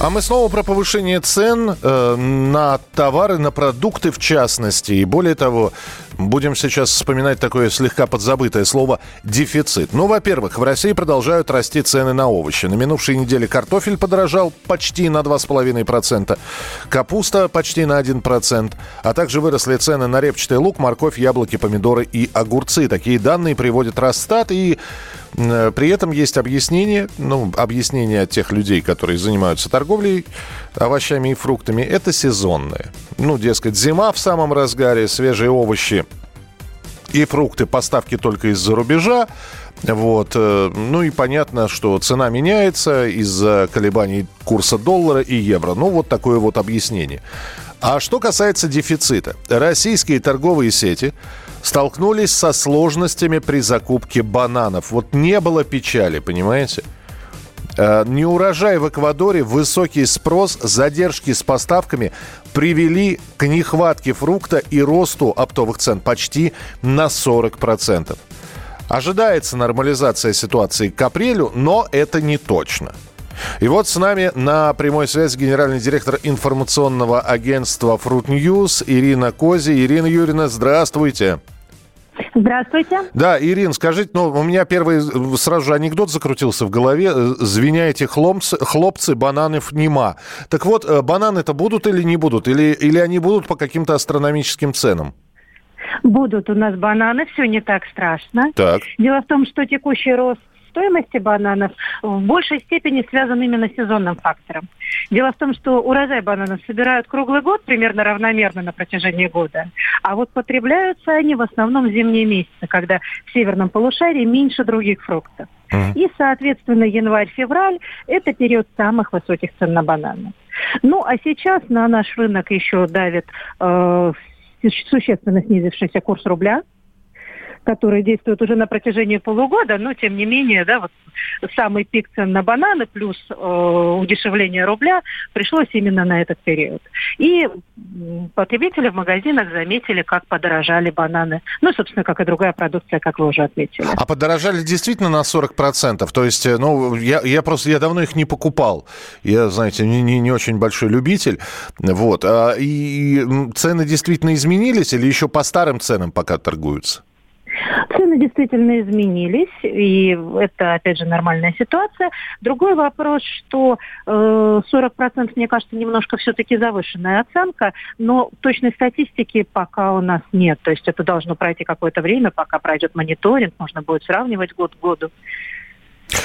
А мы снова про повышение цен э, на товары, на продукты в частности. И более того, будем сейчас вспоминать такое слегка подзабытое слово «дефицит». Ну, во-первых, в России продолжают расти цены на овощи. На минувшей неделе картофель подорожал почти на 2,5%, капуста почти на 1%, а также выросли цены на репчатый лук, морковь, яблоки, помидоры и огурцы. Такие данные приводит Росстат и при этом есть объяснение, ну, объяснение от тех людей, которые занимаются торговлей овощами и фруктами. Это сезонное. Ну, дескать, зима в самом разгаре, свежие овощи и фрукты поставки только из-за рубежа. Вот. э, Ну и понятно, что цена меняется из-за колебаний курса доллара и евро. Ну, вот такое вот объяснение. А что касается дефицита. Российские торговые сети столкнулись со сложностями при закупке бананов. Вот не было печали, понимаете? Э, Неурожай в Эквадоре, высокий спрос, задержки с поставками привели к нехватке фрукта и росту оптовых цен почти на 40%. Ожидается нормализация ситуации к апрелю, но это не точно. И вот с нами на прямой связи генеральный директор информационного агентства Fruit News Ирина Кози. Ирина Юрьевна, здравствуйте. Здравствуйте. Да, Ирин, скажите, ну, у меня первый сразу же анекдот закрутился в голове. Э, Звеняете хлопцы, хлопцы бананов нема. Так вот, э, бананы-то будут или не будут? Или, или они будут по каким-то астрономическим ценам? Будут у нас бананы, все не так страшно. Так. Дело в том, что текущий рост стоимости бананов в большей степени связан именно с сезонным фактором. Дело в том, что урожай бананов собирают круглый год, примерно равномерно на протяжении года, а вот потребляются они в основном в зимние месяцы, когда в северном полушарии меньше других фруктов. И, соответственно, январь-февраль – это период самых высоких цен на бананы. Ну, а сейчас на наш рынок еще давит э, существенно снизившийся курс рубля, который действует уже на протяжении полугода, но тем не менее, да, вот самый пик цен на бананы плюс э, удешевление рубля пришлось именно на этот период. И потребители в магазинах заметили, как подорожали бананы. Ну, собственно, как и другая продукция, как вы уже отметили. А подорожали действительно на 40%? То есть, э, ну, я, я просто, я давно их не покупал. Я, знаете, не, не, не очень большой любитель. Вот. А, и цены действительно изменились или еще по старым ценам пока торгуются? Цены действительно изменились, и это, опять же, нормальная ситуация. Другой вопрос, что э, 40%, мне кажется, немножко все-таки завышенная оценка, но точной статистики пока у нас нет. То есть это должно пройти какое-то время, пока пройдет мониторинг, можно будет сравнивать год к году.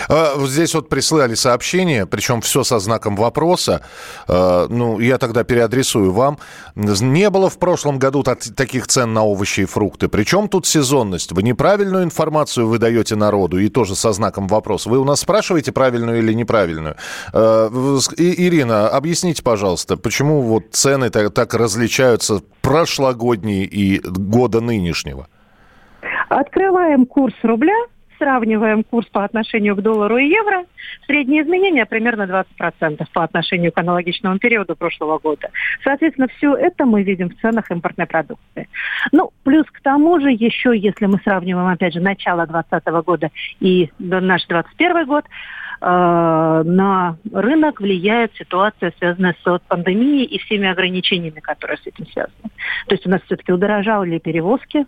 А, Здесь вот прислали сообщение, причем все со знаком вопроса. А, Ну, я тогда переадресую вам. Не было в прошлом году так- таких цен на овощи и фрукты. Причем тут сезонность? Вы неправильную информацию выдаете народу и тоже со знаком вопроса. Вы у нас спрашиваете правильную или неправильную? А, Ирина, объясните, пожалуйста, почему вот цены так различаются прошлогодние и года нынешнего? Открываем курс рубля, сравниваем курс по отношению к доллару и евро. Среднее изменение примерно 20% по отношению к аналогичному периоду прошлого года. Соответственно, все это мы видим в ценах импортной продукции. Ну, плюс к тому же еще, если мы сравниваем, опять же, начало 2020 года и наш 2021 год, э, на рынок влияет ситуация, связанная с пандемией и всеми ограничениями, которые с этим связаны. То есть у нас все-таки удорожали перевозки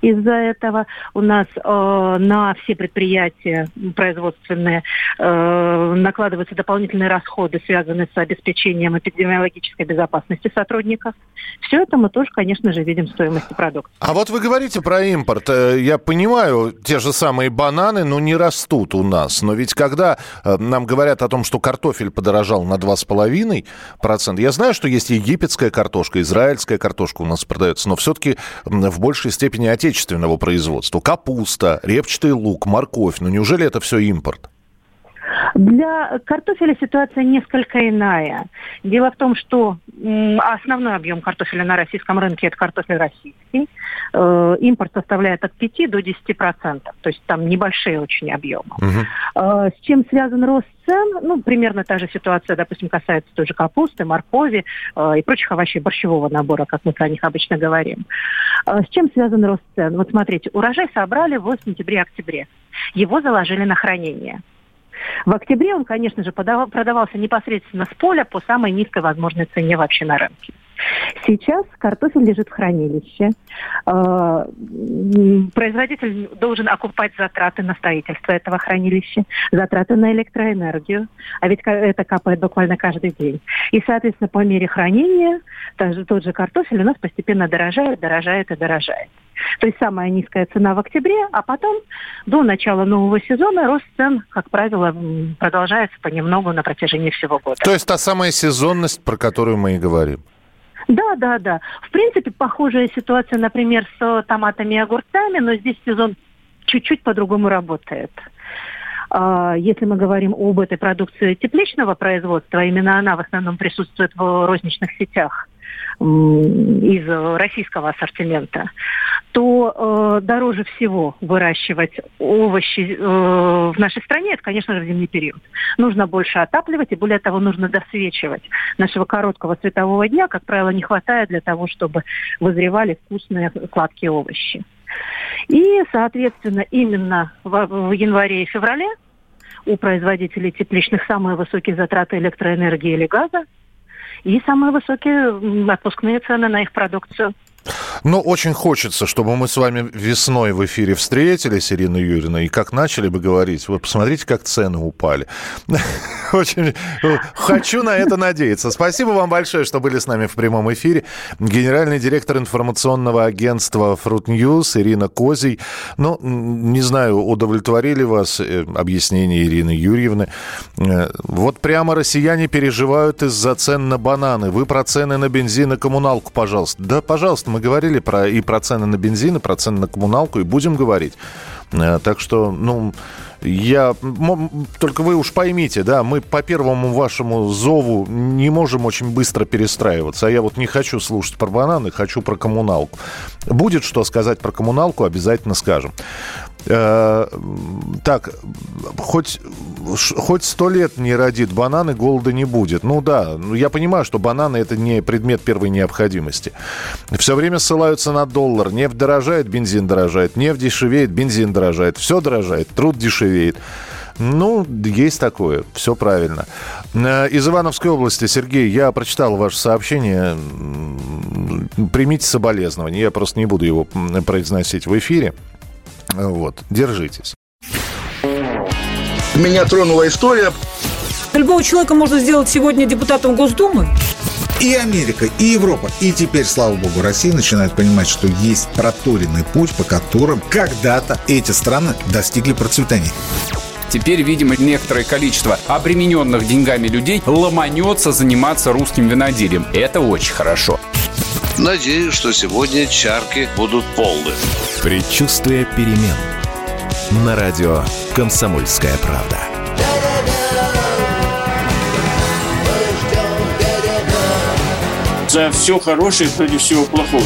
из-за этого. У нас э, на все предприятия производственные э, накладываются дополнительные расходы, связанные с обеспечением эпидемиологической безопасности сотрудников. Все это мы тоже, конечно же, видим в стоимости продукции. А вот вы говорите про импорт. Э, Я понимаю, те же самые бананы, ну, не растут у нас. Но ведь когда э, нам говорят о том, что картофель подорожал на 2,5%, я знаю, что есть египетская картошка, израильская картошка у нас продается, но все-таки в большей степени отечественного производства. Капуста, репчатый лук, морковь. Ну, неужели это все импорт? Для картофеля ситуация несколько иная. Дело в том, что основной объем картофеля на российском рынке – это картофель российский. Э, импорт составляет от 5 до 10 процентов. То есть там небольшие очень объемы. Угу. С чем связан рост цен? Ну, примерно та же ситуация, допустим, касается той же капусты, моркови э, и прочих овощей борщевого набора, как мы про них обычно говорим. С чем связан рост цен? Вот смотрите, урожай собрали в сентябре-октябре. Его заложили на хранение. В октябре он, конечно же, продавался непосредственно с поля по самой низкой возможной цене вообще на рынке. Сейчас картофель лежит в хранилище. Э, производитель должен окупать затраты на строительство этого хранилища, затраты на электроэнергию, а ведь это капает буквально каждый день. И, соответственно, по мере хранения тот же картофель у нас постепенно дорожает, дорожает и дорожает. То есть самая низкая цена в октябре, а потом до начала нового сезона рост цен, как правило, продолжается понемногу на протяжении всего года. То есть та самая сезонность, про которую мы и говорим. Да, да, да. В принципе, похожая ситуация, например, с томатами и огурцами, но здесь сезон чуть-чуть по-другому работает. А, если мы говорим об этой продукции тепличного производства, именно она в основном присутствует в розничных сетях из российского ассортимента, то э, дороже всего выращивать овощи э, в нашей стране, это, конечно же, зимний период. Нужно больше отапливать, и более того, нужно досвечивать. Нашего короткого светового дня, как правило, не хватает для того, чтобы вызревали вкусные сладкие овощи. И, соответственно, именно в, в январе и феврале у производителей тепличных самые высокие затраты электроэнергии или газа и самые высокие отпускные цены на их продукцию. Ну, очень хочется, чтобы мы с вами весной в эфире встретились, Ирина Юрьевна, и как начали бы говорить, вы посмотрите, как цены упали. Очень хочу на это надеяться. Спасибо вам большое, что были с нами в прямом эфире. Генеральный директор информационного агентства Fruit News Ирина Козий. Ну, не знаю, удовлетворили вас э, объяснения Ирины Юрьевны. Э, вот прямо россияне переживают из-за цен на бананы. Вы про цены на бензин и коммуналку, пожалуйста. Да, пожалуйста, мы говорили про, и про цены на бензин, и про цены на коммуналку, и будем говорить. Э, так что, ну, я... Только вы уж поймите, да, мы по первому вашему зову не можем очень быстро перестраиваться. А я вот не хочу слушать про бананы, хочу про коммуналку. Будет что сказать про коммуналку, обязательно скажем. Э, так, хоть хоть сто лет не родит бананы, голода не будет. Ну да, ну я понимаю, что бананы это не предмет первой необходимости. Все время ссылаются на доллар. Нефть дорожает, бензин дорожает. Нефть дешевеет, бензин дорожает. Все дорожает, труд дешевеет. Ну, есть такое, все правильно. Э, из Ивановской области, Сергей, я прочитал ваше сообщение. Примите соболезнования, я просто не буду его произносить в эфире. Вот, держитесь. Меня тронула история. Любого человека можно сделать сегодня депутатом Госдумы. И Америка, и Европа, и теперь, слава богу, Россия начинает понимать, что есть проторенный путь, по которым когда-то эти страны достигли процветания. Теперь, видимо, некоторое количество обремененных деньгами людей ломанется заниматься русским виноделием. Это очень хорошо. Надеюсь, что сегодня чарки будут полны. Предчувствие перемен. На радио «Комсомольская правда». За все хорошее против всего плохого.